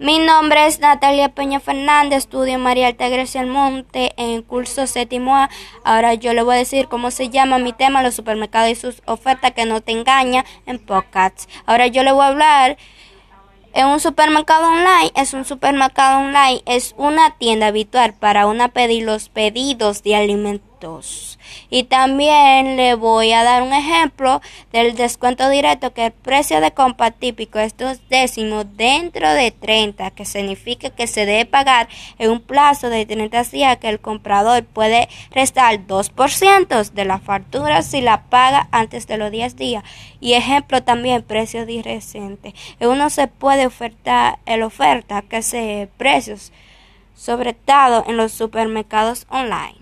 Mi nombre es Natalia Peña Fernández, estudio María Altagracia Monte en curso séptimo A. Ahora yo le voy a decir cómo se llama mi tema, los supermercados y sus ofertas que no te engañan en podcasts. Ahora yo le voy a hablar en un supermercado online, es un supermercado online, es una tienda habitual para una pedir los pedidos de alimentos. Y también le voy a dar un ejemplo del descuento directo que el precio de compra típico es dos décimos dentro de 30, que significa que se debe pagar en un plazo de 30 días que el comprador puede restar 2% de la factura si la paga antes de los 10 días. Y ejemplo también precio decente. Uno se puede ofertar el oferta que se precios sobre todo en los supermercados online.